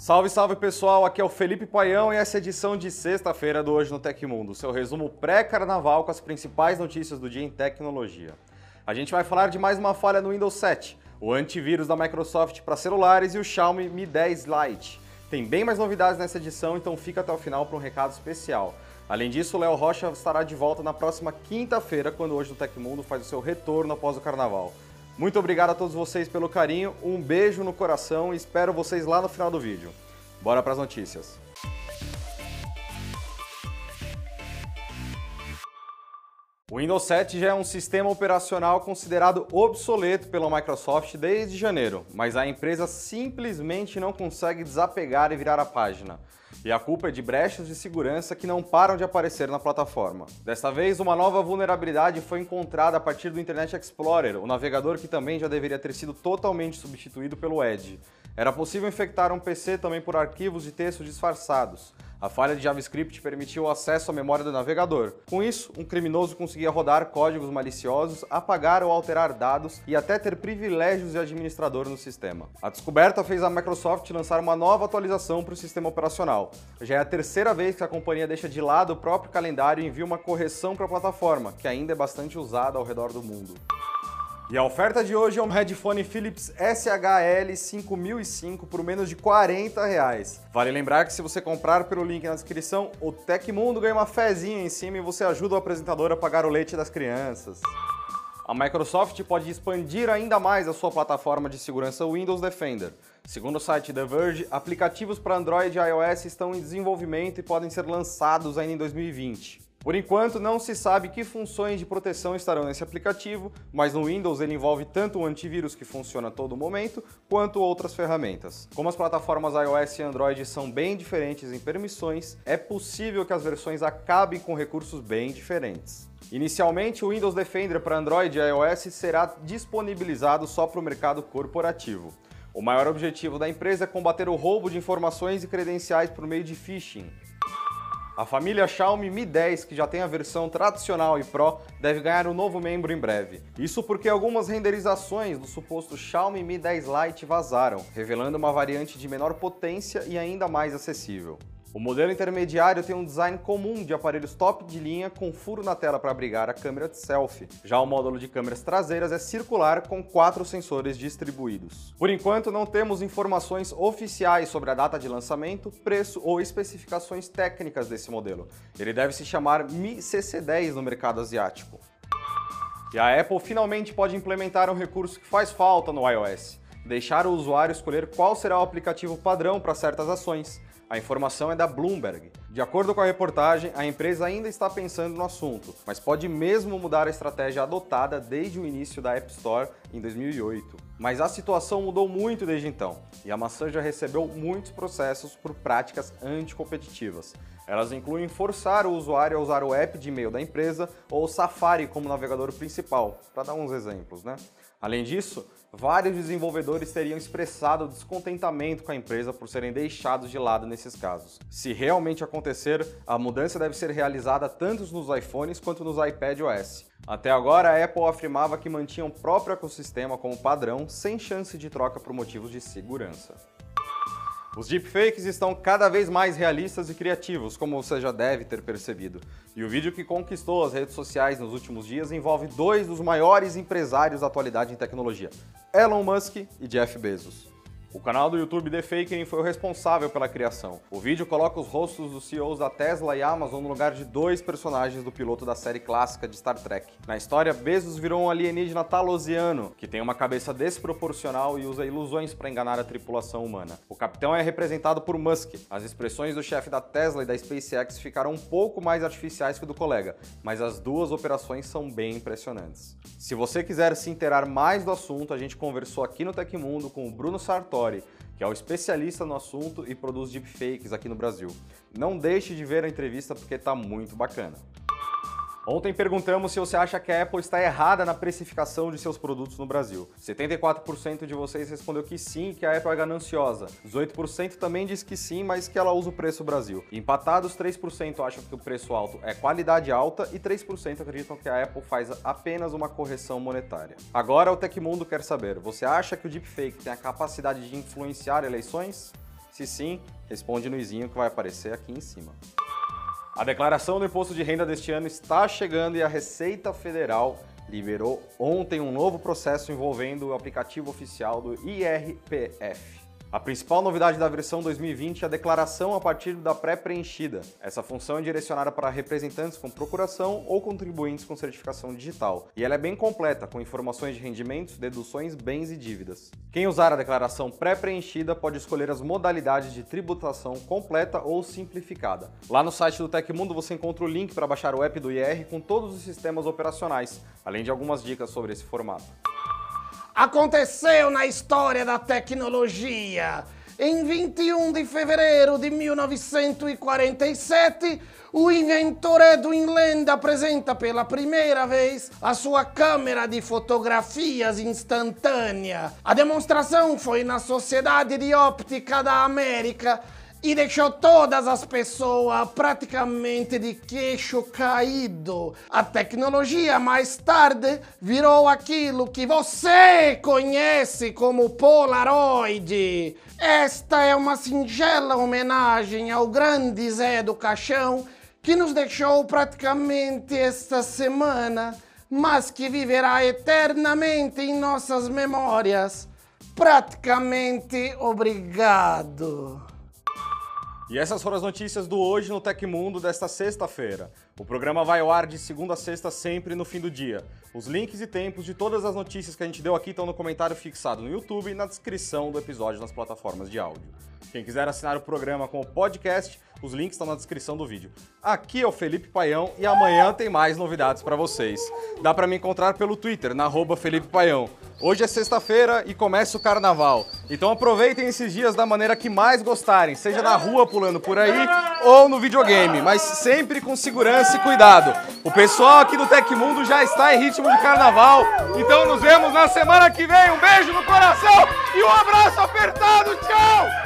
Salve, salve pessoal, aqui é o Felipe Paião e essa é a edição de sexta-feira do Hoje no Tecmundo, seu resumo pré-carnaval com as principais notícias do dia em tecnologia. A gente vai falar de mais uma falha no Windows 7, o antivírus da Microsoft para celulares e o Xiaomi Mi 10 Lite. Tem bem mais novidades nessa edição, então fica até o final para um recado especial. Além disso, o Léo Rocha estará de volta na próxima quinta-feira, quando Hoje no Tecmundo faz o seu retorno após o carnaval. Muito obrigado a todos vocês pelo carinho, um beijo no coração e espero vocês lá no final do vídeo. Bora para as notícias. O Windows 7 já é um sistema operacional considerado obsoleto pela Microsoft desde janeiro, mas a empresa simplesmente não consegue desapegar e virar a página. E a culpa é de brechas de segurança que não param de aparecer na plataforma. Desta vez, uma nova vulnerabilidade foi encontrada a partir do Internet Explorer, o navegador que também já deveria ter sido totalmente substituído pelo Edge. Era possível infectar um PC também por arquivos de texto disfarçados. A falha de JavaScript permitiu o acesso à memória do navegador. Com isso, um criminoso conseguia rodar códigos maliciosos, apagar ou alterar dados e até ter privilégios de administrador no sistema. A descoberta fez a Microsoft lançar uma nova atualização para o sistema operacional. Já é a terceira vez que a companhia deixa de lado o próprio calendário e envia uma correção para a plataforma, que ainda é bastante usada ao redor do mundo. E a oferta de hoje é um headphone Philips SHL 5005 por menos de 40 reais. Vale lembrar que se você comprar pelo link na descrição, o Tecmundo ganha uma fezinha em cima e você ajuda o apresentador a pagar o leite das crianças. A Microsoft pode expandir ainda mais a sua plataforma de segurança Windows Defender. Segundo o site The Verge, aplicativos para Android e iOS estão em desenvolvimento e podem ser lançados ainda em 2020. Por enquanto, não se sabe que funções de proteção estarão nesse aplicativo, mas no Windows ele envolve tanto o antivírus que funciona a todo momento, quanto outras ferramentas. Como as plataformas iOS e Android são bem diferentes em permissões, é possível que as versões acabem com recursos bem diferentes. Inicialmente, o Windows Defender para Android e iOS será disponibilizado só para o mercado corporativo. O maior objetivo da empresa é combater o roubo de informações e credenciais por meio de phishing. A família Xiaomi Mi 10, que já tem a versão tradicional e Pro, deve ganhar um novo membro em breve. Isso porque algumas renderizações do suposto Xiaomi Mi 10 Lite vazaram, revelando uma variante de menor potência e ainda mais acessível. O modelo intermediário tem um design comum de aparelhos top de linha com furo na tela para abrigar a câmera de selfie. Já o módulo de câmeras traseiras é circular com quatro sensores distribuídos. Por enquanto, não temos informações oficiais sobre a data de lançamento, preço ou especificações técnicas desse modelo. Ele deve se chamar Mi CC10 no mercado asiático. E a Apple finalmente pode implementar um recurso que faz falta no iOS, deixar o usuário escolher qual será o aplicativo padrão para certas ações. A informação é da Bloomberg. De acordo com a reportagem, a empresa ainda está pensando no assunto, mas pode mesmo mudar a estratégia adotada desde o início da App Store em 2008. Mas a situação mudou muito desde então, e a maçã já recebeu muitos processos por práticas anticompetitivas. Elas incluem forçar o usuário a usar o app de e-mail da empresa ou o Safari como navegador principal, para dar uns exemplos, né? Além disso, vários desenvolvedores teriam expressado descontentamento com a empresa por serem deixados de lado nesses casos. Se realmente acontecer, a mudança deve ser realizada tanto nos iPhones quanto nos iPadOS. Até agora, a Apple afirmava que mantinha o próprio ecossistema como padrão, sem chance de troca por motivos de segurança. Os deepfakes estão cada vez mais realistas e criativos, como você já deve ter percebido. E o vídeo que conquistou as redes sociais nos últimos dias envolve dois dos maiores empresários da atualidade em tecnologia, Elon Musk e Jeff Bezos. O canal do YouTube The Fakery foi o responsável pela criação. O vídeo coloca os rostos dos CEOs da Tesla e Amazon no lugar de dois personagens do piloto da série clássica de Star Trek. Na história, Bezos virou um alienígena talosiano, que tem uma cabeça desproporcional e usa ilusões para enganar a tripulação humana. O capitão é representado por Musk. As expressões do chefe da Tesla e da SpaceX ficaram um pouco mais artificiais que do colega, mas as duas operações são bem impressionantes. Se você quiser se inteirar mais do assunto, a gente conversou aqui no Tecmundo com o Bruno Sartori, que é o especialista no assunto e produz deepfakes aqui no Brasil. Não deixe de ver a entrevista porque está muito bacana. Ontem perguntamos se você acha que a Apple está errada na precificação de seus produtos no Brasil. 74% de vocês respondeu que sim, que a Apple é gananciosa. 18% também diz que sim, mas que ela usa o preço Brasil. Empatados, 3% acham que o preço alto é qualidade alta e 3% acreditam que a Apple faz apenas uma correção monetária. Agora o Tecmundo quer saber, você acha que o deepfake tem a capacidade de influenciar eleições? Se sim, responde no izinho que vai aparecer aqui em cima. A declaração do imposto de renda deste ano está chegando e a Receita Federal liberou ontem um novo processo envolvendo o aplicativo oficial do IRPF. A principal novidade da versão 2020 é a declaração a partir da pré-preenchida. Essa função é direcionada para representantes com procuração ou contribuintes com certificação digital, e ela é bem completa, com informações de rendimentos, deduções, bens e dívidas. Quem usar a declaração pré-preenchida pode escolher as modalidades de tributação completa ou simplificada. Lá no site do Tecmundo você encontra o link para baixar o app do IR com todos os sistemas operacionais, além de algumas dicas sobre esse formato. Aconteceu na história da tecnologia. Em 21 de fevereiro de 1947, o inventor Edwin Land apresenta pela primeira vez a sua câmera de fotografias instantânea. A demonstração foi na Sociedade de Óptica da América e deixou todas as pessoas praticamente de queixo caído. A tecnologia mais tarde virou aquilo que você conhece como Polaroid. Esta é uma singela homenagem ao grande Zé do Caixão que nos deixou praticamente esta semana, mas que viverá eternamente em nossas memórias. Praticamente obrigado. E essas foram as notícias do Hoje no Tecmundo desta sexta-feira. O programa vai ao ar de segunda a sexta, sempre no fim do dia. Os links e tempos de todas as notícias que a gente deu aqui estão no comentário fixado no YouTube e na descrição do episódio nas plataformas de áudio. Quem quiser assinar o programa com o podcast, os links estão na descrição do vídeo. Aqui é o Felipe Paião e amanhã tem mais novidades para vocês. Dá para me encontrar pelo Twitter, na arroba Felipe Paião. Hoje é sexta-feira e começa o carnaval. Então aproveitem esses dias da maneira que mais gostarem, seja na rua pulando por aí ou no videogame, mas sempre com segurança e cuidado. O pessoal aqui do Tecmundo já está em ritmo de carnaval, então nos vemos na semana que vem. Um beijo no coração e um abraço apertado. Tchau!